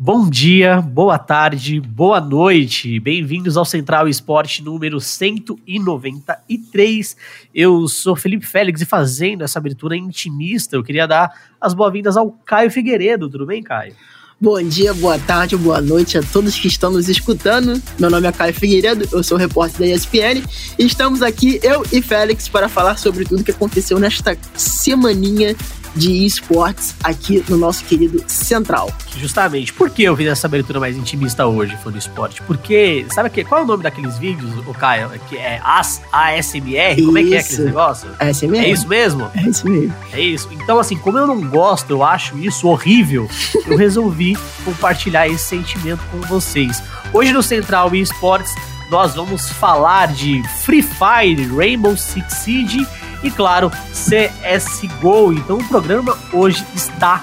Bom dia, boa tarde, boa noite. Bem-vindos ao Central Esporte número 193. Eu sou Felipe Félix e fazendo essa abertura intimista, eu queria dar as boas-vindas ao Caio Figueiredo. Tudo bem, Caio? Bom dia, boa tarde, boa noite a todos que estão nos escutando. Meu nome é Caio Figueiredo, eu sou repórter da ESPN e estamos aqui, eu e Félix, para falar sobre tudo que aconteceu nesta semaninha de esportes aqui no nosso querido Central. Justamente. Por que eu fiz essa abertura mais intimista hoje, foi do esporte? Porque, sabe que, qual é o nome daqueles vídeos, o Caio? Que é AS, ASMR? Como é que é aquele negócio? ASMR. É isso mesmo? É isso mesmo. É isso. Então, assim, como eu não gosto, eu acho isso horrível, eu resolvi compartilhar esse sentimento com vocês. Hoje no Central Esportes, nós vamos falar de Free Fire, Rainbow Six Siege e, claro, CSGO. Então o programa hoje está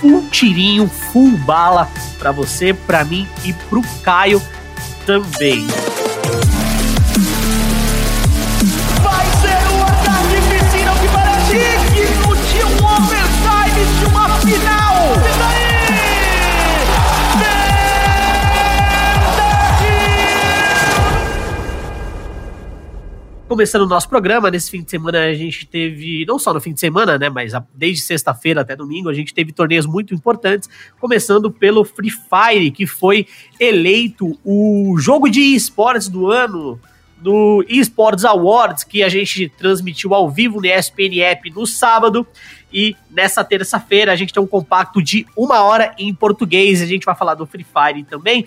full tirinho, full bala para você, para mim e pro Caio também. Começando o nosso programa, nesse fim de semana a gente teve, não só no fim de semana, né, mas desde sexta-feira até domingo, a gente teve torneios muito importantes, começando pelo Free Fire, que foi eleito o jogo de esportes do ano no eSports Awards, que a gente transmitiu ao vivo no ESPN App no sábado. E nessa terça-feira a gente tem um compacto de uma hora em português. A gente vai falar do Free Fire também.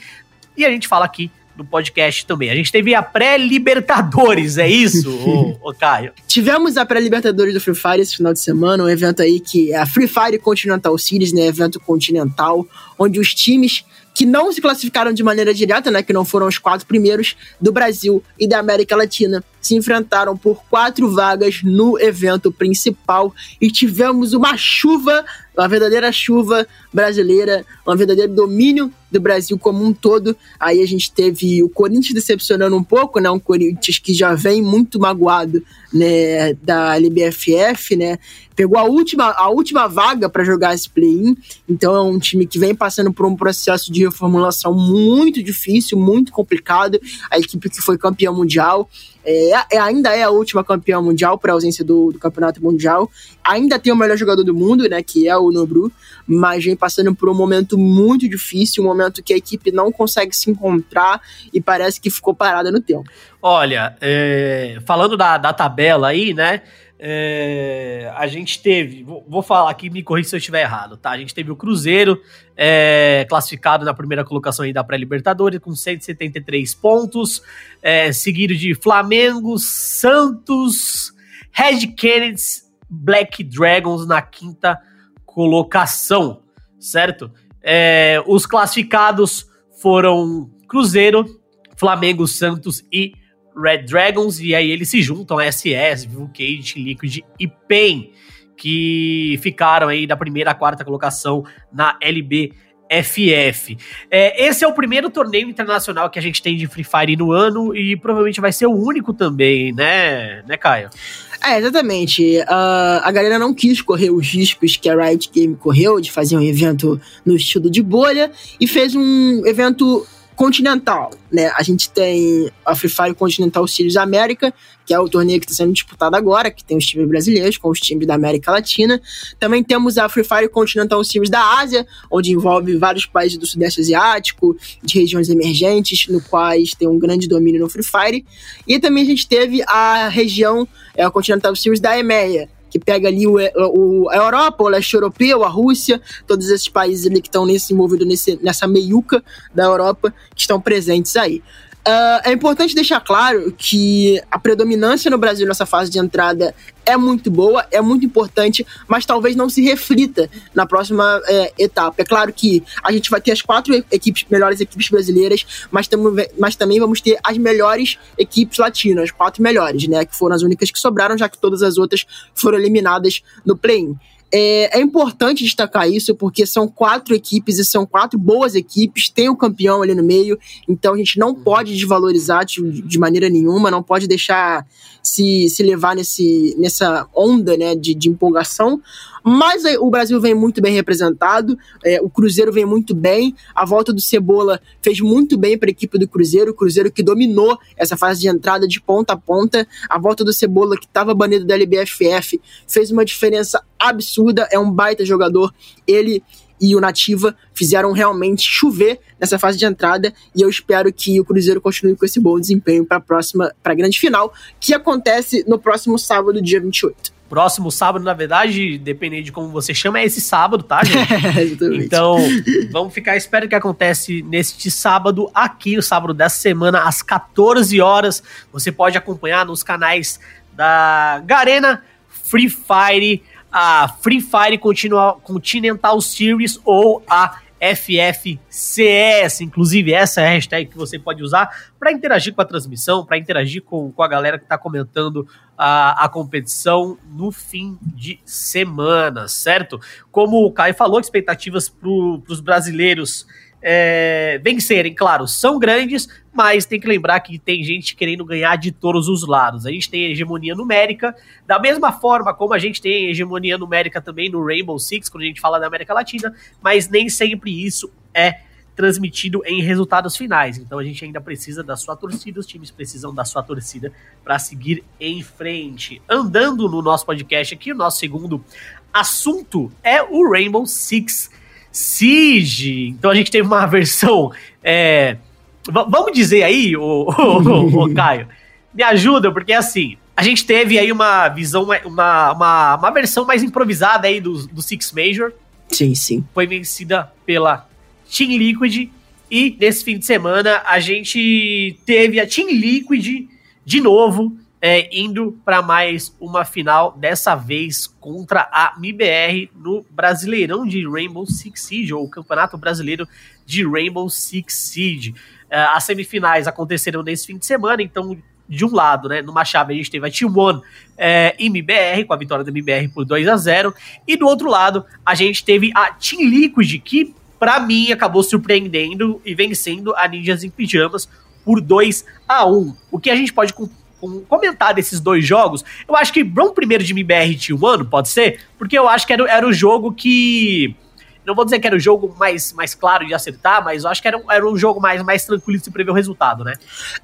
E a gente fala aqui no podcast também. A gente teve a pré-Libertadores, é isso, ô, ô Caio? Tivemos a pré-Libertadores do Free Fire esse final de semana, um evento aí que é a Free Fire Continental Series, né, evento continental, onde os times que não se classificaram de maneira direta, né, que não foram os quatro primeiros do Brasil e da América Latina, se enfrentaram por quatro vagas no evento principal e tivemos uma chuva, uma verdadeira chuva brasileira, um verdadeiro domínio do Brasil como um todo. Aí a gente teve o Corinthians decepcionando um pouco, né, um Corinthians que já vem muito magoado, né, da LBFF, né? Pegou a última, a última vaga para jogar esse play-in. Então é um time que vem passando por um processo de reformulação muito difícil, muito complicado. A equipe que foi campeã mundial é, é- ainda é a última campeã mundial por ausência do, do campeonato mundial. Ainda tem o melhor jogador do mundo, né? Que é o Nobru, mas vem passando por um momento muito difícil, um momento que a equipe não consegue se encontrar e parece que ficou parada no tempo. Olha, é, falando da, da tabela aí, né? É, a gente teve, vou, vou falar aqui, me corrija se eu estiver errado, tá? A gente teve o Cruzeiro é, classificado na primeira colocação aí da pré-Libertadores com 173 pontos, é, seguido de Flamengo, Santos, Red Kennedys, Black Dragons na quinta colocação, certo? É, os classificados foram Cruzeiro, Flamengo, Santos e Red Dragons, e aí eles se juntam a SS, Vulcade, Liquid e PEN, que ficaram aí da primeira à quarta colocação na LBFF. É, esse é o primeiro torneio internacional que a gente tem de Free Fire no ano e provavelmente vai ser o único também, né, né Caio? É, exatamente. Ah, a galera não quis correr os riscos que a Riot Game correu de fazer um evento no estilo de bolha e fez um evento continental, né? A gente tem a Free Fire Continental Series América, que é o torneio que está sendo disputado agora, que tem os times brasileiros com os times da América Latina. Também temos a Free Fire Continental Series da Ásia, onde envolve vários países do Sudeste Asiático, de regiões emergentes, no quais tem um grande domínio no Free Fire. E também a gente teve a região, é a Continental Series da EMEA, que pega ali o, o- a Europa, o leste europeu, a Rússia, todos esses países ali que estão nesse, envolvidos nesse, nessa meiuca da Europa, que estão presentes aí. Ah, é importante deixar claro que a predominância no Brasil nessa fase de entrada é muito boa, é muito importante, mas talvez não se reflita na próxima é, etapa. É claro que a gente vai ter as quatro equipes, melhores equipes brasileiras, mas, tamo, mas também vamos ter as melhores equipes latinas, as quatro melhores, né? Que foram as únicas que sobraram, já que todas as outras foram eliminadas no play-in. É, é importante destacar isso porque são quatro equipes e são quatro boas equipes, tem o campeão ali no meio, então a gente não pode desvalorizar de, de maneira nenhuma, não pode deixar se, se levar nesse, nessa onda né, de, de empolgação. Mas o Brasil vem muito bem representado, é, o Cruzeiro vem muito bem, a volta do Cebola fez muito bem para a equipe do Cruzeiro, o Cruzeiro que dominou essa fase de entrada de ponta a ponta, a volta do Cebola que estava banido da LBFF fez uma diferença absurda, é um baita jogador, ele e o Nativa fizeram realmente chover nessa fase de entrada e eu espero que o Cruzeiro continue com esse bom desempenho para a próxima, para a grande final, que acontece no próximo sábado, dia 28. Próximo sábado, na verdade, dependendo de como você chama, é esse sábado, tá, gente? então, vamos ficar espero que acontece neste sábado, aqui, no sábado dessa semana, às 14 horas. Você pode acompanhar nos canais da Garena, Free Fire, a Free Fire Continental Series ou a FFCS. Inclusive, essa é a hashtag que você pode usar para interagir com a transmissão, para interagir com, com a galera que está comentando a, a competição no fim de semana, certo? Como o Caio falou, expectativas para os brasileiros é, vencerem, claro, são grandes, mas tem que lembrar que tem gente querendo ganhar de todos os lados. A gente tem hegemonia numérica, da mesma forma como a gente tem hegemonia numérica também no Rainbow Six, quando a gente fala da América Latina, mas nem sempre isso é transmitido em resultados finais. Então a gente ainda precisa da sua torcida, os times precisam da sua torcida para seguir em frente. Andando no nosso podcast aqui, o nosso segundo assunto é o Rainbow Six Siege. Então a gente teve uma versão. É, vamos dizer aí, o, o, Caio, me ajuda, porque assim. A gente teve aí uma visão, uma, uma, uma versão mais improvisada aí do, do Six Major. Sim, sim. Foi vencida pela Team Liquid. E nesse fim de semana a gente teve a Team Liquid de novo é, indo para mais uma final, dessa vez contra a MIBR no Brasileirão de Rainbow Six Siege, ou Campeonato Brasileiro de Rainbow Six Siege. É, as semifinais aconteceram nesse fim de semana, então de um lado, né, numa chave a gente teve a T1 é, e MBR, com a vitória da MBR por 2 a 0 e do outro lado a gente teve a Team Liquid, que para mim acabou surpreendendo e vencendo a Ninjas em Pijamas por 2 a 1 O que a gente pode um comentar desses dois jogos, eu acho que Brown primeiro de MBR T1, pode ser? Porque eu acho que era, era o jogo que. Não vou dizer que era o jogo mais, mais claro de acertar, mas eu acho que era, era um jogo mais, mais tranquilo de se prever o resultado, né?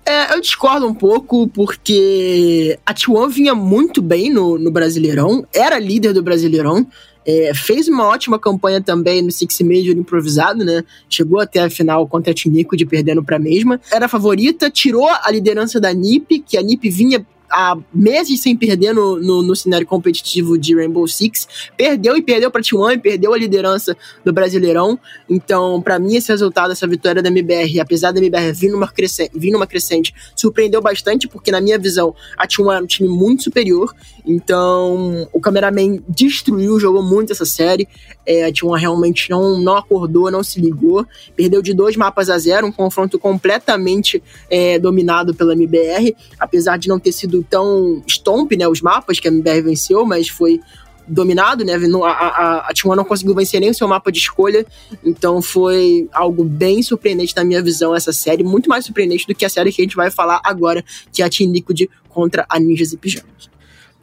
É, eu discordo um pouco, porque a T1 vinha muito bem no, no Brasileirão, era líder do Brasileirão. É, fez uma ótima campanha também no Six Major improvisado, né? Chegou até a final contra a Tinico de perdendo para a mesma. Era favorita, tirou a liderança da NiP, que a NiP vinha há meses sem perder no, no, no, cenário competitivo de Rainbow Six. Perdeu e perdeu para T1 e perdeu a liderança do Brasileirão. Então, para mim, esse resultado, essa vitória da MBR, apesar da MBR vir numa, crescente, vir numa crescente, surpreendeu bastante, porque na minha visão, a T1 era um time muito superior. Então, o cameraman destruiu, jogou muito essa série. É, a T1 realmente não, não acordou, não se ligou. Perdeu de dois mapas a zero, um confronto completamente é, dominado pela MBR, apesar de não ter sido tão stomp, né, os mapas que a MBR venceu, mas foi dominado, né? A, T1 não conseguiu vencer nem o seu mapa de escolha, então foi algo bem surpreendente na minha visão essa série, muito mais surpreendente do que a série que a gente vai falar agora, que é a Team Liquid contra a Ninjas e Pijamas.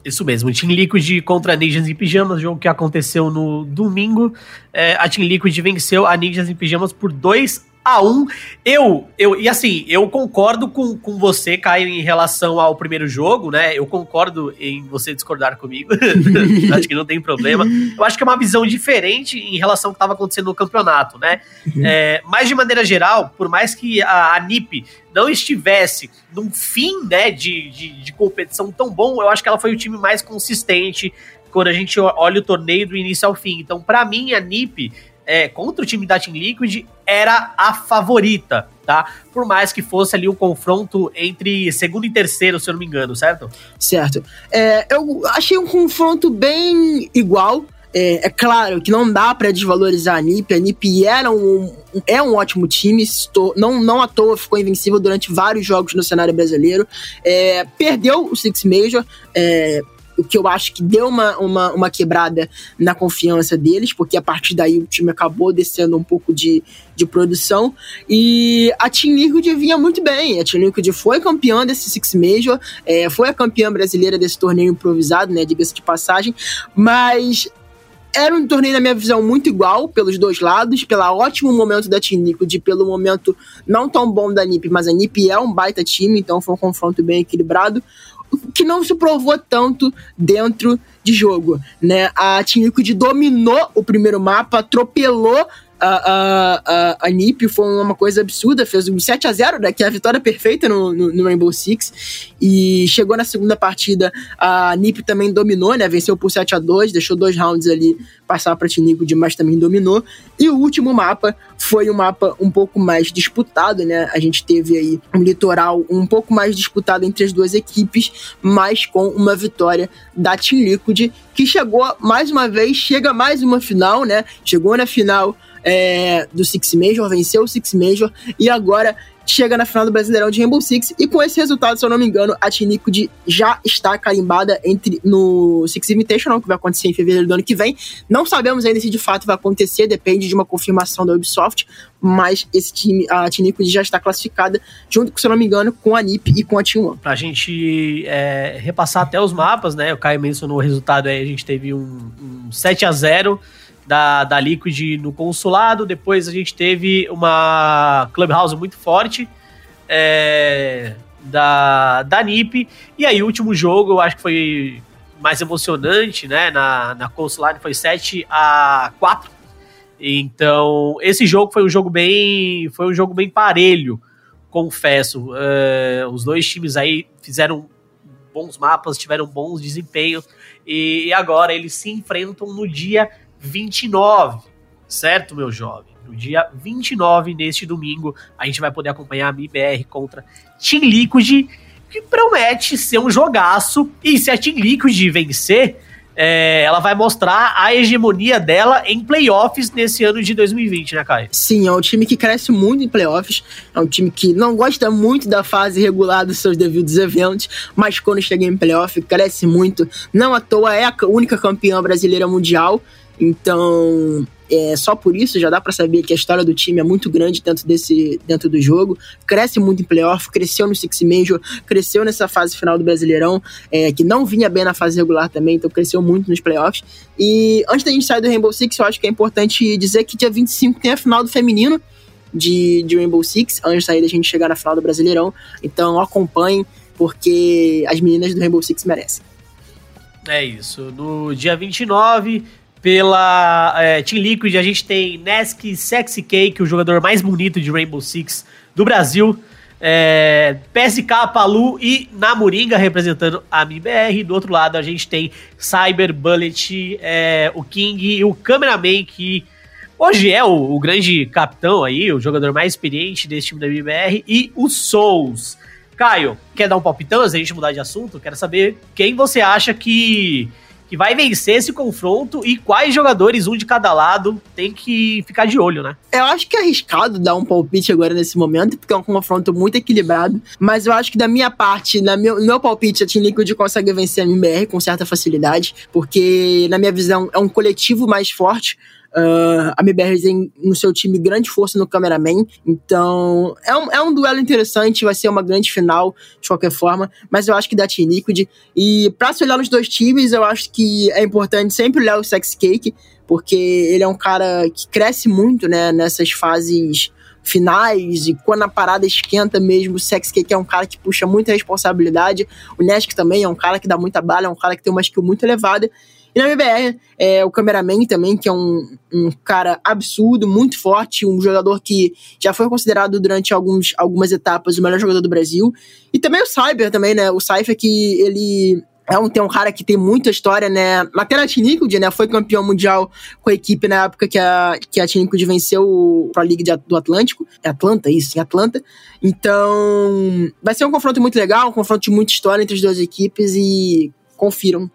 Isso mesmo, Team Liquid contra Ninjas e Pijamas, jogo que aconteceu no domingo. É, a Team Liquid venceu a Ninjas e Pijamas por 2 a 1. Eu, eu, e assim, eu concordo com, com você, Caio, em relação ao primeiro jogo, né? Eu concordo em você discordar comigo. acho que não tem problema. Eu acho que é uma visão diferente em relação ao que estava acontecendo no campeonato, né? Uhum. É, mas de maneira geral, por mais que a, a NIP não estivesse num fim né, de, de, de competição tão bom, eu acho que ela foi o time mais consistente quando a gente olha o torneio do início ao fim. Então, para mim, a NIP é, contra o time da Team Liquid era a favorita, tá? Por mais que fosse ali um confronto entre segundo e terceiro, se eu não me engano, certo? Certo. É, eu achei um confronto bem igual. É, é, claro que não dá para desvalorizar a NiP. A NiP era um, é um ótimo time, não, não à toa ficou invencível durante vários jogos no cenário brasileiro. É, perdeu o Six Major, é, o que eu acho que deu uma, uma, uma quebrada na confiança deles, porque a partir daí o time acabou descendo um pouco de, de produção. E a Team Liquid vinha muito bem. A Team Liquid foi campeã desse Six Major, é, foi a campeã brasileira desse torneio improvisado, né? Diga-se de passagem. Mas era um torneio, na minha visão, muito igual pelos dois lados, pelo ótimo momento da Team Liquid, pelo momento não tão bom da NiP, mas a NiP é um baita time, então foi um confronto bem equilibrado, que não se provou tanto dentro de jogo, né? A Team Liquid dominou o primeiro mapa, atropelou a, a, a, a NiP foi uma coisa absurda, fez um 7 a 0 né, que é a vitória perfeita no, no, no, Rainbow Six, e chegou na segunda partida, a NiP também dominou, né, venceu por 7 a 2 deixou dois rounds ali passar para Tinico, mas também dominou, e o último mapa foi um mapa um pouco mais disputado, né, a gente teve aí um litoral um pouco mais disputado entre as duas equipes, mas com uma vitória da Team Liquid, que chegou mais uma vez, chega mais uma final, né, chegou na final é, do Six Major, venceu o Six Major e agora chega na final do Brasileirão de Rainbow Six. E com esse resultado, se eu não me engano, a Tinikud já está carimbada entre, no Six Invitational, que vai acontecer em fevereiro do ano que vem. Não sabemos ainda se de fato vai acontecer, depende de uma confirmação da Ubisoft. Mas esse time, a Tinikud já está classificada, junto, se eu não me engano, com a NiP e com a Team One. Pra gente é, repassar até os mapas, né? O Caio mencionou o resultado aí, a gente teve um, um 7 a 0 da, da Liquid no consulado. Depois a gente teve uma Clubhouse muito forte é, da, da NIP. E aí, o último jogo, eu acho que foi mais emocionante, né? Na, na consulado foi 7 a 4. Então, esse jogo foi um jogo bem. Foi um jogo bem parelho, confesso. É, os dois times aí fizeram bons mapas, tiveram bons desempenhos. E agora eles se enfrentam no dia 29, certo, meu jovem? No dia 29, neste domingo, a gente vai poder acompanhar a MIBR contra Team Liquid, que promete ser um jogaço. E se a Team Liquid vencer, é, ela vai mostrar a hegemonia dela em playoffs nesse ano de 2020, né, Kai? Sim, é um time que cresce muito em playoffs, é um time que não gosta muito da fase regular dos seus devidos eventos, mas quando chega em playoff, cresce muito. Não à toa é a única campeã brasileira mundial, então, é, só por isso já dá para saber que a história do time é muito grande dentro desse dentro do jogo. Cresce muito em playoff, cresceu no Six Major, cresceu nessa fase final do Brasileirão, é, que não vinha bem na fase regular também, então cresceu muito nos playoffs. E antes da gente sair do Rainbow Six, eu acho que é importante dizer que dia 25 tem a final do feminino de, de Rainbow Six, antes da gente chegar na final do Brasileirão. Então acompanhem, porque as meninas do Rainbow Six merecem. É isso. No dia 29 pela é, Team Liquid, a gente tem Nesk Sexy Cake, o jogador mais bonito de Rainbow Six do Brasil. É, PSK, Palu e Namoringa representando a MBR. Do outro lado, a gente tem Cyber, Bullet, é, o King e o Cameraman, que hoje é o, o, grande capitão aí, o jogador mais experiente desse time da MBR, e o Souls. Caio, quer dar um palpitão antes da gente mudar de assunto? Quero saber quem você acha que que vai vencer esse confronto e quais jogadores, um de cada lado, tem que ficar de olho, né? Eu acho que é arriscado dar um palpite agora nesse momento, porque é um confronto muito equilibrado, mas eu acho que da minha parte, na meu, no meu palpite, a Team Liquid consegue vencer a MBR com certa facilidade, porque, na minha visão, é um coletivo mais forte, Uh, a MBR tem no seu time grande força no cameraman. Então, é um, é um duelo interessante, vai ser uma grande final, de qualquer forma. Mas eu acho que dá Team Liquid. E pra se olhar nos dois times, eu acho que é importante sempre olhar o Sex Cake, porque ele é um cara que cresce muito, né, nessas fases finais e quando a parada esquenta mesmo, o Sex Cake é um cara que puxa muita responsabilidade. O Nesk também é um cara que dá muita bala, é um cara que tem uma skill muito elevada. E na MBR, é, o cameraman também, que é um, um cara absurdo, muito forte, um jogador que já foi considerado durante alguns, algumas etapas o melhor jogador do Brasil. E também o Cyber também, né? O Cypher que ele é um, tem um cara que tem muita história, né? Até na Tinikud, né? Foi campeão mundial com a equipe na época que a, que a Tinikud venceu Pro League de, do Atlântico. É Atlanta, isso, em Atlanta. Então, vai ser um confronto muito legal, um confronto de muita história entre as duas equipes e confiram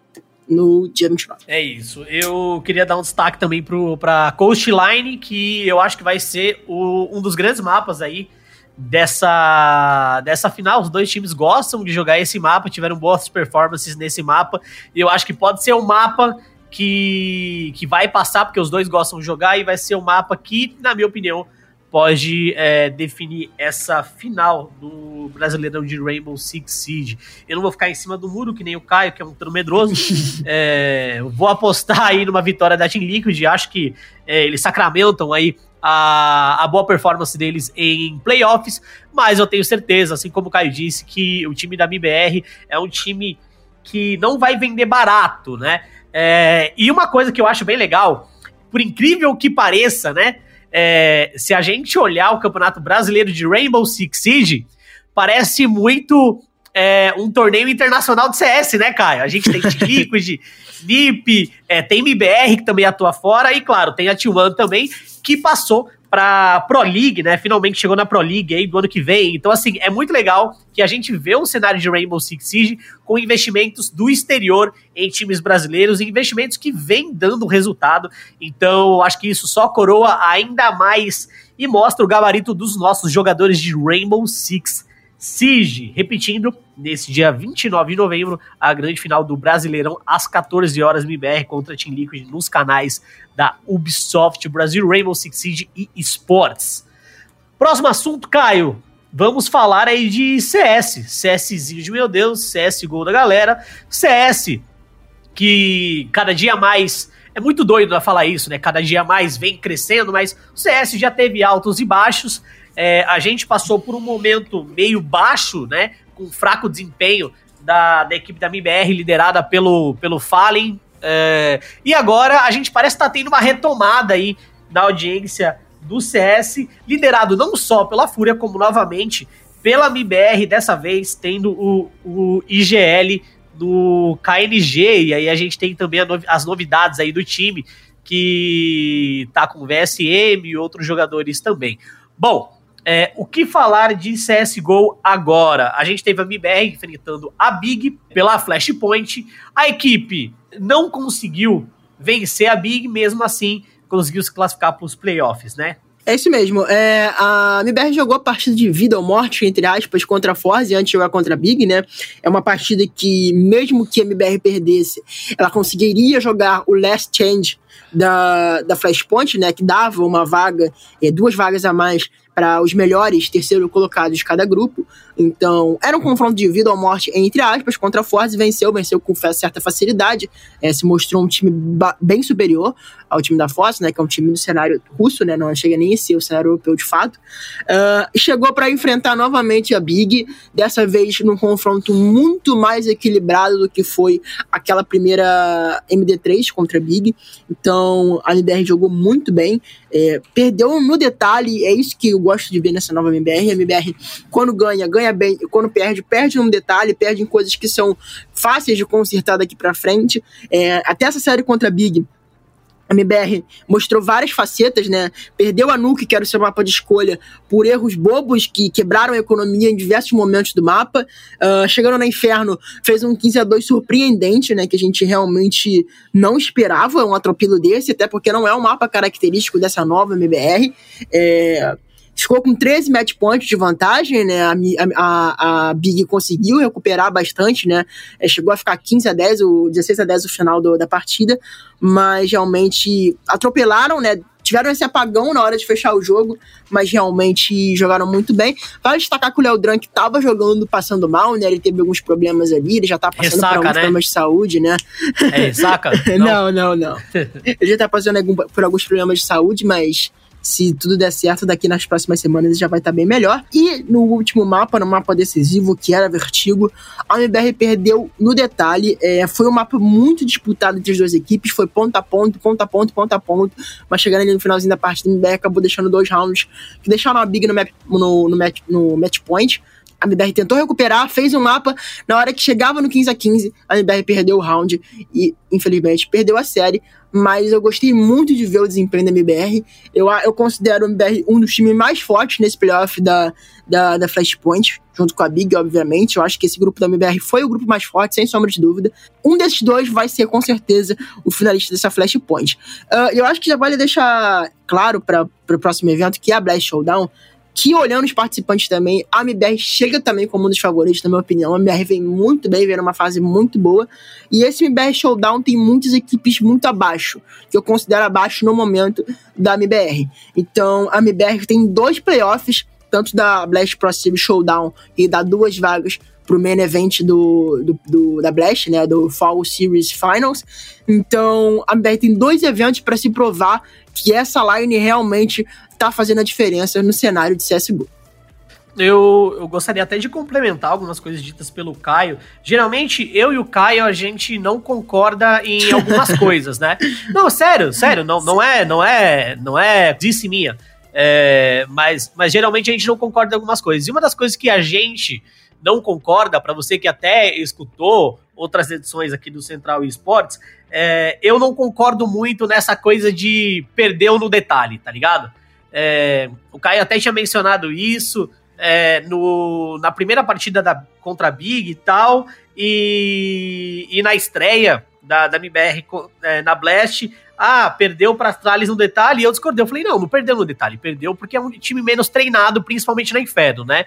no dia 29. É isso. Eu queria dar um destaque também para Coastline, que eu acho que vai ser o, um dos grandes mapas aí dessa, dessa final. Os dois times gostam de jogar esse mapa, tiveram boas performances nesse mapa, e eu acho que pode ser um mapa que, que vai passar, porque os dois gostam de jogar, e vai ser um mapa que, na minha opinião, pode é, definir essa final do Brasileirão de Rainbow Six Siege. Eu não vou ficar em cima do muro, que nem o Caio, que é um medroso. é, vou apostar aí numa vitória da Team Liquid. Acho que é, eles sacramentam aí a, a, boa performance deles em playoffs, mas eu tenho certeza, assim como o Caio disse, que o time da MBR é um time que não vai vender barato, né? É, e uma coisa que eu acho bem legal, por incrível que pareça, né? É, se a gente olhar o Campeonato Brasileiro de Rainbow Six Siege, parece muito é, um torneio internacional de CS, né, Caio? A gente tem Liquid, NiP, é, tem MBR que também atua fora, e claro, tem a T1 também, que passou para Pro League, né? Finalmente chegou na Pro League aí do ano que vem. Então, assim, é muito legal que a gente vê um cenário de Rainbow Six Siege com investimentos do exterior em times brasileiros e investimentos que vêm dando resultado. Então, acho que isso só coroa ainda mais e mostra o gabarito dos nossos jogadores de Rainbow Six Siege. Repetindo, nesse dia 29 de novembro, a grande final do Brasileirão, às 14 horas, MBR contra Team Liquid, nos canais da Ubisoft Brasil, Rainbow Six Siege e Esports. Próximo assunto, Caio. Vamos falar aí de CS. CSzinho de meu Deus, CS gol da galera. CS que cada dia mais é muito doido falar isso, né? Cada dia mais vem crescendo, mas o CS já teve altos e baixos. É, a gente passou por um momento meio baixo, né? Com fraco desempenho da, da equipe da MBR, liderada pelo, pelo Fallen. É, e agora a gente parece estar tá tendo uma retomada aí da audiência do CS, liderado não só pela Fúria, como novamente pela MBR, dessa vez tendo o, o IGL do KNG, e aí a gente tem também as novidades aí do time, que tá com VSM e outros jogadores também. Bom, é, o que falar de CSGO agora? A gente teve a MBR enfrentando a Big pela Flashpoint. A equipe não conseguiu vencer a Big, mesmo assim conseguiu se classificar para os playoffs, né? É isso mesmo. É, a MBR jogou a partida de vida ou morte, entre aspas, contra a Forze antes de jogar contra a Big, né? É uma partida que, mesmo que a MBR perdesse, ela conseguiria jogar o Last Change da, da Flashpoint, né? Que dava uma vaga, é, duas vagas a mais para os melhores terceiro colocados de cada grupo. Então, era um confronto de vida ou morte, entre aspas, contra a Force, venceu, venceu com certa facilidade, é, se mostrou um time bem superior ao time da Force, né, que é um time do cenário russo, né, não chega nem a ser o cenário europeu de fato, uh, chegou para enfrentar novamente a Big, dessa vez num confronto muito mais equilibrado do que foi aquela primeira MD3 contra a Big, então a LDR jogou muito bem, é, perdeu no detalhe, é isso que eu gosto de ver nessa nova MBR, a MBR quando ganha, ganha bem, quando perde, perde num detalhe, perde em coisas que são fáceis de consertar daqui para frente. É, até essa série contra a Big, a MBR mostrou várias facetas, né? Perdeu a Nuke, que era o seu mapa de escolha, por erros bobos que quebraram a economia em diversos momentos do mapa. Uh, chegando no Inferno, fez um 15 a 2 surpreendente, né? Que a gente realmente não esperava um atropelo desse, até porque não é um mapa característico dessa nova MBR. É ficou com 13 match points de vantagem, né? A, a, a Big conseguiu recuperar bastante, né? É, chegou a ficar 15 a 10, o 16 a 10 no final do, da partida, mas realmente atropelaram, né? Tiveram esse apagão na hora de fechar o jogo, mas realmente jogaram muito bem. Vale destacar que o Léo Drunk estava jogando, passando mal, né? Ele teve alguns problemas ali, ele já tá passando ressaca, por alguns né? problemas de saúde, né? É ressaca? não, não, não. ele já tá passando por alguns problemas de saúde, mas se tudo der certo, daqui nas próximas semanas ele já vai estar tá bem melhor. E no último mapa, no mapa decisivo, que era Vertigo, a MBR perdeu no detalhe. É, foi um mapa muito disputado entre as duas equipes, foi ponto a ponto, ponto a ponto, ponto a ponto. Mas chegando ali no finalzinho da partida, a MBR acabou deixando dois rounds que deixaram a Big no, map, no, no, match, no match point. A MBR tentou recuperar, fez um mapa. Na hora que chegava no 15 a 15, a MBR perdeu o round e, infelizmente, perdeu a série mas eu gostei muito de ver o desempenho da MBR. Eu, eu considero o MBR um dos times mais fortes nesse playoff da, da, da Flashpoint, junto com a Big, obviamente. Eu acho que esse grupo da MBR foi o grupo mais forte, sem sombra de dúvida. Um desses dois vai ser, com certeza, o finalista dessa Flashpoint. Uh, eu acho que já vale deixar claro para o próximo evento que é a Blast Showdown que olhando os participantes também, a MBR chega também como um dos favoritos, na minha opinião. A MBR vem muito bem, vem numa fase muito boa. E esse MBR Showdown tem muitas equipes muito abaixo, que eu considero abaixo no momento da MBR. Então, a MBR tem dois playoffs, tanto da Blast Pro Series Showdown e dá duas vagas pro main event do, do, do, da Blast, né, do Fall Series Finals. Então, a MBR tem dois eventos para se provar que essa line realmente tá fazendo a diferença no cenário de CSGO. Eu, eu gostaria até de complementar algumas coisas ditas pelo Caio. Geralmente, eu e o Caio, a gente não concorda em algumas coisas, né? Não, sério, sério, não, não é, não é, não é disse minha. É, mas, mas geralmente a gente não concorda em algumas coisas. E uma das coisas que a gente não concorda, para você que até escutou outras edições aqui do Central Esportes, é, eu não concordo muito nessa coisa de perdeu no detalhe, tá ligado? É, o Caio até tinha mencionado isso é, no, na primeira partida da, contra a Big e tal, e, e na estreia da, da MBR é, na Blast, ah, perdeu para Astralis no detalhe, e eu discordei. Eu falei, não, não perdeu no detalhe, perdeu porque é um time menos treinado, principalmente na Inferno, né?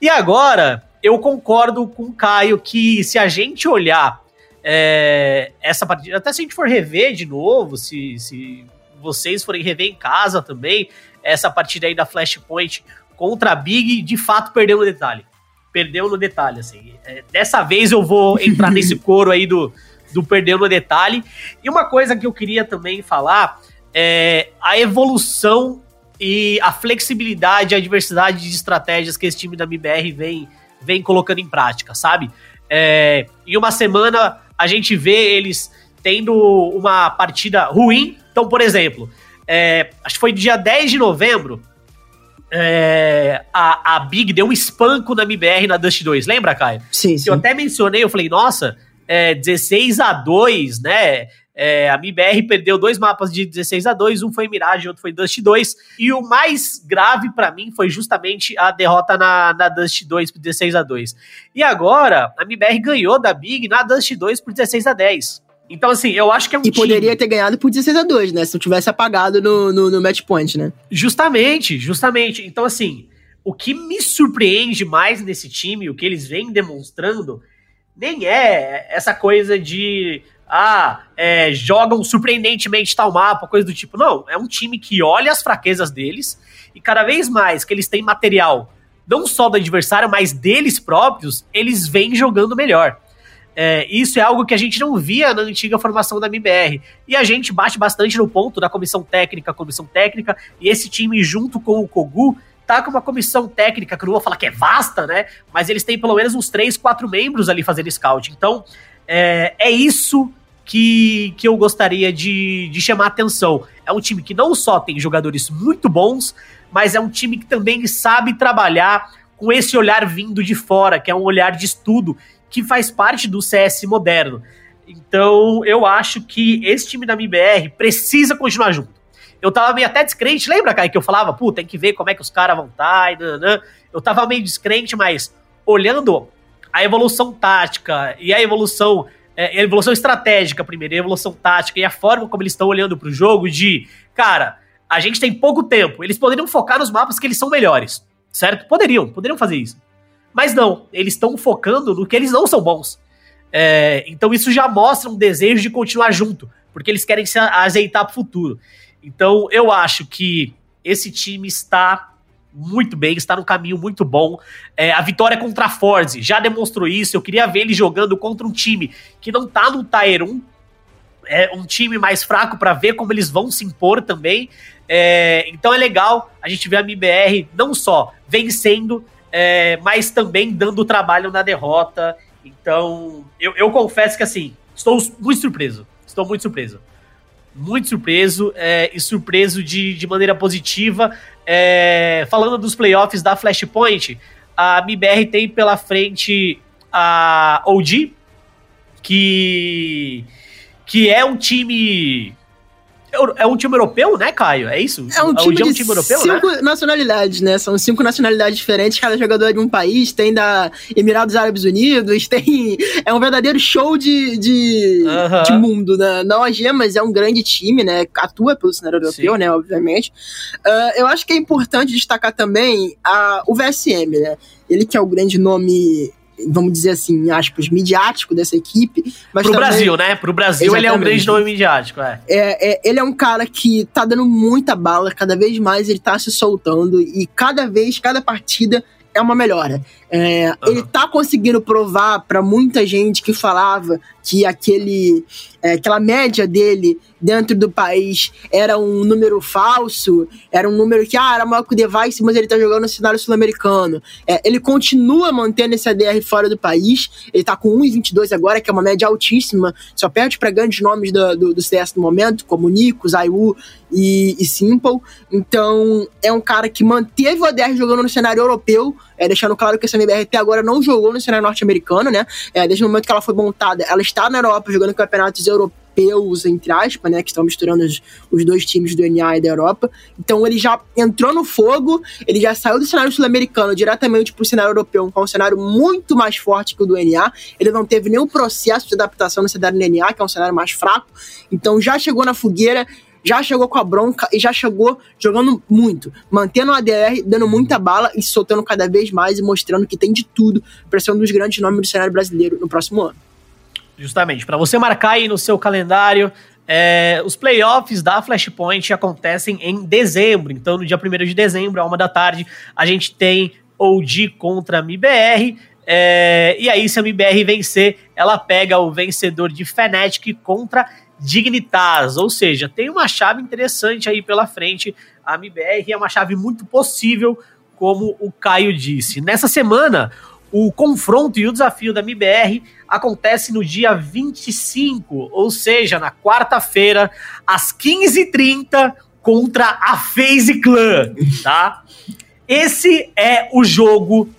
E agora, eu concordo com o Caio que se a gente olhar é, essa partida, até se a gente for rever de novo, se, se vocês forem rever em casa também, essa partida aí da Flashpoint contra a Big, de fato perdeu no detalhe. Perdeu no detalhe, assim. É, dessa vez eu vou entrar nesse coro aí do, do perdeu no detalhe. E uma coisa que eu queria também falar é a evolução e a flexibilidade, a diversidade de estratégias que esse time da MBR vem, vem colocando em prática, sabe? É, em uma semana a gente vê eles tendo uma partida ruim. Então, por exemplo, é, acho que foi dia 10 de novembro, é, a, a Big deu um espanco na MBR na Dust 2, lembra, Caio? Sim, sim. Eu até mencionei, eu falei, nossa, é, 16 a 2 né? É, a MBR perdeu dois mapas de 16 a 2 um foi Mirage, outro foi Dust 2. E o mais grave para mim foi justamente a derrota na, na Dust 2 por 16 a 2 E agora, a MBR ganhou da Big na Dust 2 por 16 a 10 então, assim, eu acho que é um E time... poderia ter ganhado por 16 a 2 né? Se não tivesse apagado no, no, no match point, né? Justamente, justamente. Então, assim, o que me surpreende mais nesse time, o que eles vêm demonstrando, nem é essa coisa de ah, é, jogam surpreendentemente tal mapa, coisa do tipo. Não, é um time que olha as fraquezas deles e cada vez mais que eles têm material, não só do adversário, mas deles próprios, eles vêm jogando melhor. É, isso é algo que a gente não via na antiga formação da MBR. E a gente bate bastante no ponto da comissão técnica, comissão técnica, e esse time, junto com o Kogu, tá com uma comissão técnica, que eu não vou falar que é vasta, né? Mas eles têm pelo menos uns três, quatro membros ali fazendo scout. Então, é, é isso que, que eu gostaria de, de chamar atenção. É um time que não só tem jogadores muito bons, mas é um time que também sabe trabalhar com esse olhar vindo de fora, que é um olhar de estudo que faz parte do CS moderno. Então, eu acho que esse time da MBR precisa continuar junto. Eu tava meio até descrente, lembra, Kai, que eu falava, pô, tem que ver como é que os caras vão estar, tá, eu tava meio descrente, mas olhando a evolução tática e a evolução, é, a evolução estratégica primeiro, a evolução tática e a forma como eles estão olhando pro jogo de, cara, a gente tem pouco tempo, eles poderiam focar nos mapas que eles são melhores, certo? Poderiam, poderiam fazer isso. Mas não, eles estão focando no que eles não são bons. É, então isso já mostra um desejo de continuar junto, porque eles querem se azeitar para o futuro. Então eu acho que esse time está muito bem, está no caminho muito bom. É, a vitória contra a Forze já demonstrou isso. Eu queria ver ele jogando contra um time que não está no Tier 1, é um time mais fraco para ver como eles vão se impor também. É, então é legal a gente ver a MBR não só vencendo, é, mas também dando trabalho na derrota. Então, eu, eu, confesso que assim, estou muito surpreso. Estou muito surpreso. Muito surpreso é, e surpreso de, de maneira positiva. É, falando dos playoffs da Flashpoint, a MBR tem pela frente a OG, que, que é um time é um time europeu, né, Caio? É isso? É um time, é um time europeu, cinco né? nacionalidades, né? São cinco nacionalidades diferentes, cada jogador é de um país, tem da Emirados Árabes Unidos, tem... É um verdadeiro show de, de, uh -huh. de mundo, né? Não a mas é um grande time, né? Atua pelo cenário europeu, Sim. né, obviamente. Uh, eu acho que é importante destacar também a, o VSM, né? Ele que é o grande nome vamos dizer assim, aspas, midiático dessa equipe. Mas Pro também, Brasil, né? Pro Brasil ele é um grande nome midiático, é. é. É, Ele é um cara que tá dando muita bala, cada vez mais ele tá se soltando e cada vez, cada partida é uma melhora. É, uhum. Ele tá conseguindo provar para muita gente que falava que aquele, é, aquela média dele dentro do país era um número falso, era um número que ah, era maior que o Device, mas ele tá jogando no cenário sul-americano. É, ele continua mantendo esse ADR fora do país, ele tá com 1,22 agora, que é uma média altíssima, só perde para grandes nomes do, do, do, CS no momento, como Nico, Zayu e, e Simple. Então, é um cara que manteve o ADR jogando no cenário europeu, é, deixando claro que essa MBR até agora não jogou no cenário norte-americano, né? É, desde o momento que ela foi montada, ela está na Europa jogando campeonatos europeus, entre aspas, né? Que estão misturando os, os dois times do NA e da Europa. Então ele já entrou no fogo, ele já saiu do cenário sul-americano diretamente para o cenário europeu, que é um cenário muito mais forte que o do NA. Ele não teve nenhum processo de adaptação no cenário do NA, que é um cenário mais fraco. Então já chegou na fogueira já chegou com a bronca e já chegou jogando muito, mantendo o ADR, dando muita bala e soltando cada vez mais e mostrando que tem de tudo para ser um dos grandes nomes do cenário brasileiro no próximo ano. Justamente, para você marcar aí no seu calendário, é, os playoffs da Flashpoint acontecem em dezembro, então no dia 1 de dezembro, a uma da tarde, a gente tem OG contra a MIBR. É, e aí, se a MIBR vencer, ela pega o vencedor de Fnatic contra Dignitas, ou seja, tem uma chave interessante aí pela frente. A MBR é uma chave muito possível, como o Caio disse. Nessa semana, o confronto e o desafio da MBR acontece no dia 25, ou seja, na quarta-feira, às 15h30, contra a FaZe Clan, tá? Esse é o jogo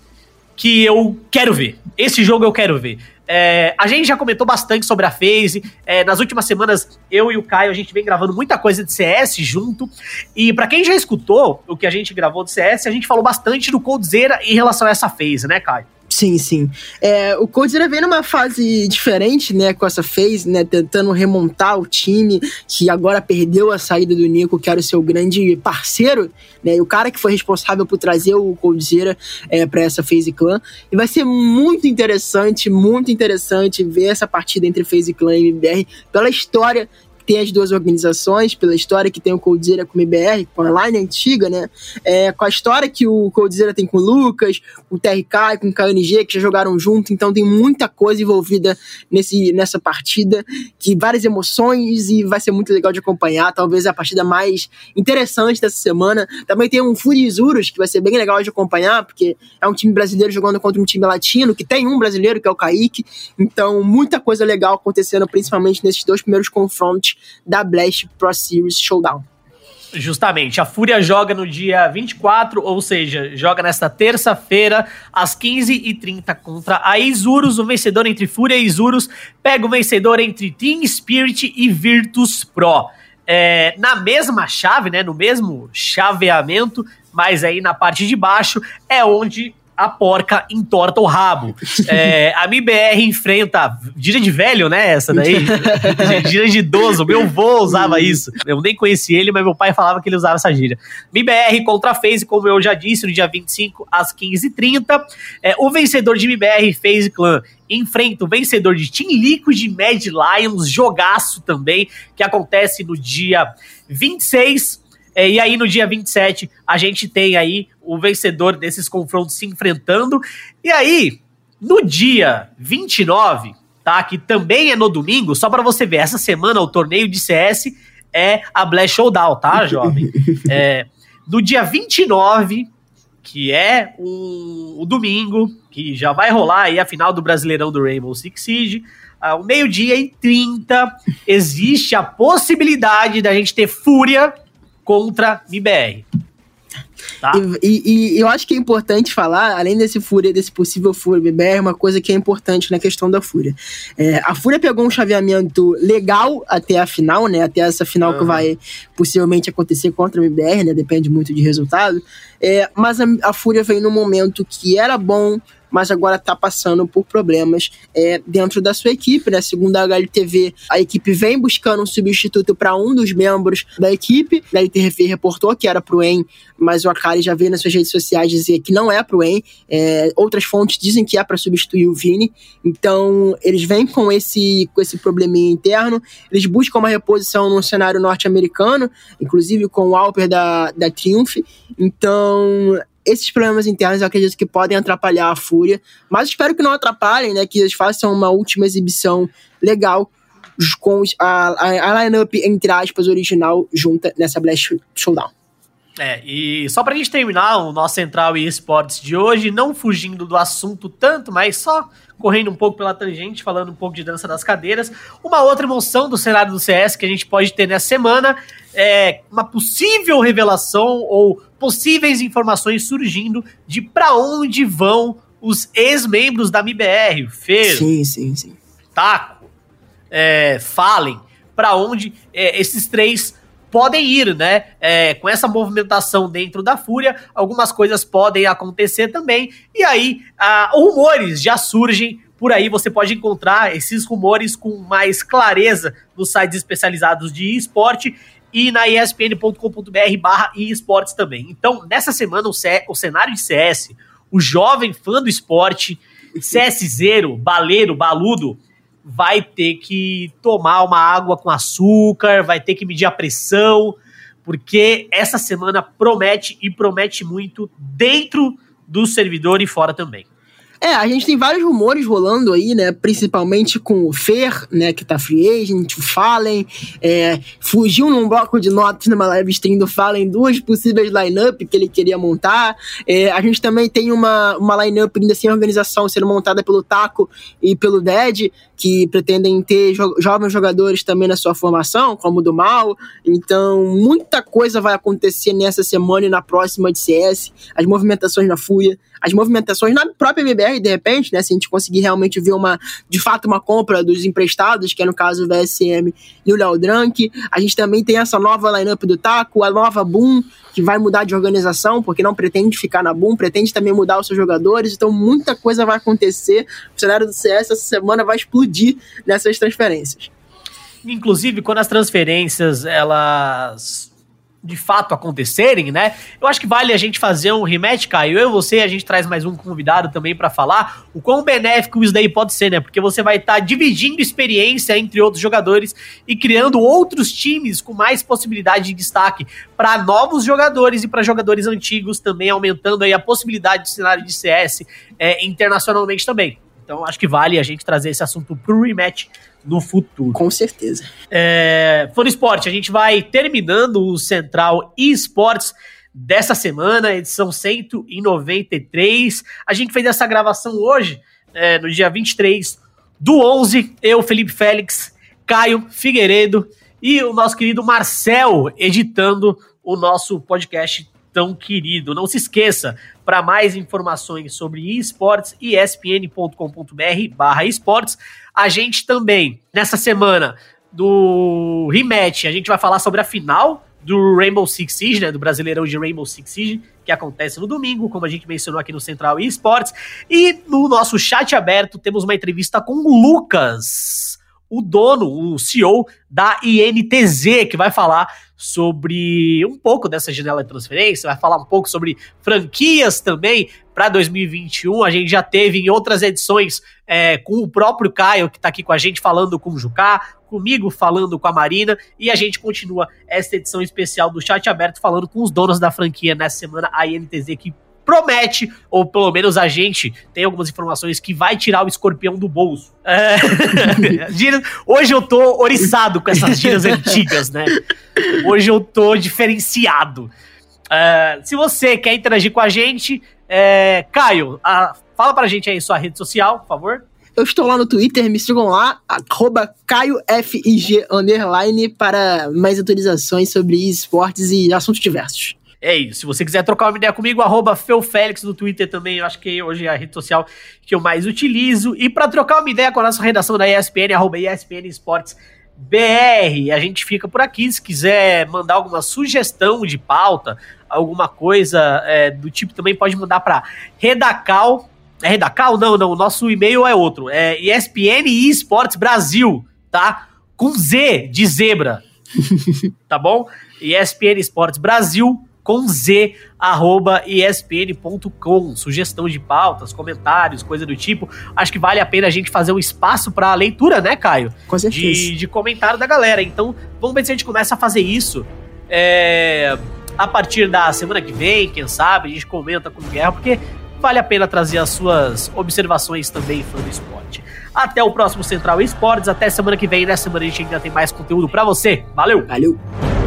que eu quero ver. Esse jogo eu quero ver. É, a gente já comentou bastante sobre a FaZe. É, nas últimas semanas, eu e o Caio, a gente vem gravando muita coisa de CS junto. E para quem já escutou o que a gente gravou de CS, a gente falou bastante do Coldzera em relação a essa FaZe, né, Caio? Sim, sim. É, o Coldzera vem numa fase diferente, né, com essa phase, né, tentando remontar o time, que agora perdeu a saída do Nico, que era o seu grande parceiro, né, e o cara que foi responsável por trazer o Coldzera é, para essa phase clan. E vai ser muito interessante, muito interessante ver essa partida entre phase clan e MBR, pela história tem as duas organizações, pela história que tem o Coldzera com o MBR, com a line antiga, né? É, com a história que o Coldzera tem com o Lucas, com o TRK, com o KNG, que já jogaram junto, então tem muita coisa envolvida nesse, nessa partida, que várias emoções e vai ser muito legal de acompanhar, talvez a partida mais interessante dessa semana. Também tem um Furizuros, que vai ser bem legal de acompanhar, porque é um time brasileiro jogando contra um time latino, que tem um brasileiro, que é o Kaique, então muita coisa legal acontecendo, principalmente nesses dois primeiros confrontos da Blast Pro Series Showdown. Justamente, a Fúria joga no dia 24, ou seja, joga nesta terça-feira, às 15h30 contra a Isurus. O vencedor entre Fúria e Isurus pega o vencedor entre Team Spirit e Virtus Pro. É, na mesma chave, né, no mesmo chaveamento, mas aí na parte de baixo é onde a porca entorta o rabo. É, a MBR enfrenta. Gira de velho, né? Essa daí. gira de idoso. Meu avô usava isso. Eu nem conheci ele, mas meu pai falava que ele usava essa gíria. MBR contra a FaZe, como eu já disse, no dia 25 às 15h30. É, o vencedor de MBR, FaZe Clan, enfrenta o vencedor de Team Liquid Mad Lions, jogaço também, que acontece no dia 26 é, e aí, no dia 27, a gente tem aí o vencedor desses confrontos se enfrentando. E aí, no dia 29, tá? Que também é no domingo, só para você ver, essa semana o torneio de CS é a Blast Showdown, tá, jovem? é, no dia 29, que é o, o, domingo, que já vai rolar aí a final do Brasileirão do Rainbow Six Siege, ao meio-dia e 30, existe a possibilidade da gente ter Fúria contra MBR. Tá? E, e, e, eu acho que é importante falar, além desse Fúria, desse possível Fúria BBR, uma coisa que é importante na questão da Fúria. É, a Fúria pegou um chaveamento legal até a final, né? Até essa final uhum. que vai possivelmente acontecer contra a BBR, né? Depende muito de resultado. É, mas a, a Fúria veio num momento que era bom, mas agora está passando por problemas é, dentro da sua equipe, né? Segundo a HLTV, a equipe vem buscando um substituto para um dos membros da equipe. A HLTV reportou que era pro En, mas o Akari já veio nas suas redes sociais dizer que não é pro En. É, outras fontes dizem que é para substituir o Vini. Então, eles vêm com esse, com esse probleminha interno. Eles buscam uma reposição no cenário norte-americano, inclusive com o Alper da, da Triumph. Então, esses problemas internos eu acredito que podem atrapalhar a Fúria, mas espero que não atrapalhem, né? Que eles façam uma última exibição legal com a, a, a line-up, entre aspas, original junta nessa Blast Showdown. É, e só pra gente terminar o nosso Central e Esportes de hoje, não fugindo do assunto tanto, mas só correndo um pouco pela tangente, falando um pouco de dança das cadeiras. Uma outra emoção do cenário do CS que a gente pode ter nessa semana é uma possível revelação ou possíveis informações surgindo de para onde vão os ex-membros da MIBR, Fer, sim, sim, sim. Taco, é, Fallen, para onde é, esses três podem ir, né? É, com essa movimentação dentro da Fúria, algumas coisas podem acontecer também. E aí, ah, rumores já surgem. Por aí você pode encontrar esses rumores com mais clareza nos sites especializados de esporte e na espn.com.br barra esportes também. Então, nessa semana, o, C o cenário de CS, o jovem fã do esporte, CS zero, baleiro, baludo, vai ter que tomar uma água com açúcar, vai ter que medir a pressão, porque essa semana promete e promete muito dentro do servidor e fora também. É, a gente tem vários rumores rolando aí, né? Principalmente com o Fer, né? Que tá free agent, o Fallen. É, fugiu num bloco de notas numa live stream do Fallen duas possíveis line-up que ele queria montar. É, a gente também tem uma, uma line-up ainda sem organização sendo montada pelo Taco e pelo Dead, que pretendem ter jo jovens jogadores também na sua formação, como o do Mal. Então, muita coisa vai acontecer nessa semana e na próxima de CS. As movimentações na Fúria as movimentações na própria MBR, de repente, né? Se a gente conseguir realmente ver uma, de fato, uma compra dos emprestados, que é no caso o VSM e o Léo Drank. A gente também tem essa nova lineup do Taco, a nova Boom, que vai mudar de organização, porque não pretende ficar na Boom, pretende também mudar os seus jogadores. Então, muita coisa vai acontecer. O cenário do CS essa semana vai explodir nessas transferências. Inclusive, quando as transferências elas de fato acontecerem, né? Eu acho que vale a gente fazer um rematch, Caio. Eu e você, a gente traz mais um convidado também para falar o quão benéfico isso daí pode ser, né? Porque você vai estar tá dividindo experiência entre outros jogadores e criando outros times com mais possibilidade de destaque para novos jogadores e para jogadores antigos também, aumentando aí a possibilidade do cenário de CS é, internacionalmente também. Então acho que vale a gente trazer esse assunto pro rematch no futuro. Com certeza. É, Fone Esporte, a gente vai terminando o Central eSports dessa semana, edição 193. A gente fez essa gravação hoje, é, no dia 23 do 11. Eu, Felipe Félix, Caio Figueiredo e o nosso querido Marcel editando o nosso podcast tão querido. Não se esqueça, para mais informações sobre esportes, espn.com.br barra esportes. A gente também, nessa semana do rematch, a gente vai falar sobre a final do Rainbow Six Siege, né, do Brasileirão de Rainbow Six Siege, que acontece no domingo, como a gente mencionou aqui no Central Esportes. E no nosso chat aberto temos uma entrevista com o Lucas, o dono, o CEO da INTZ, que vai falar sobre um pouco dessa janela de transferência, vai falar um pouco sobre franquias também para 2021. A gente já teve em outras edições é, com o próprio Caio, que está aqui com a gente, falando com o Jucá, comigo falando com a Marina, e a gente continua esta edição especial do Chat Aberto falando com os donos da franquia nessa semana, a INTZ, que promete, ou pelo menos a gente tem algumas informações que vai tirar o escorpião do bolso. É... Hoje eu tô oriçado com essas gírias antigas, né? Hoje eu tô diferenciado. É... Se você quer interagir com a gente, é... Caio, a... fala pra gente aí sua rede social, por favor. Eu estou lá no Twitter, me sigam lá, arroba CaioFIG, underline, para mais atualizações sobre esportes e assuntos diversos. É isso. Se você quiser trocar uma ideia comigo, arroba Feufélix no Twitter também. Eu acho que hoje é a rede social que eu mais utilizo. E para trocar uma ideia com a nossa redação da ESPN, arroba ESPN Esportes BR. A gente fica por aqui. Se quiser mandar alguma sugestão de pauta, alguma coisa é, do tipo, também pode mandar para redacal. É redacal? Não, não. O nosso e-mail é outro. É ESPN e Esportes Brasil, tá? Com Z de zebra. tá bom? ESPN Esportes Brasil com z, arroba espn.com. Sugestão de pautas, comentários, coisa do tipo. Acho que vale a pena a gente fazer um espaço para leitura, né, Caio? Com certeza. De, de comentário da galera. Então, vamos ver se a gente começa a fazer isso. É, a partir da semana que vem, quem sabe, a gente comenta com o Guerra, porque vale a pena trazer as suas observações também, fã do esporte. Até o próximo Central Esportes, até semana que vem. Nessa semana a gente ainda tem mais conteúdo para você. Valeu! Valeu!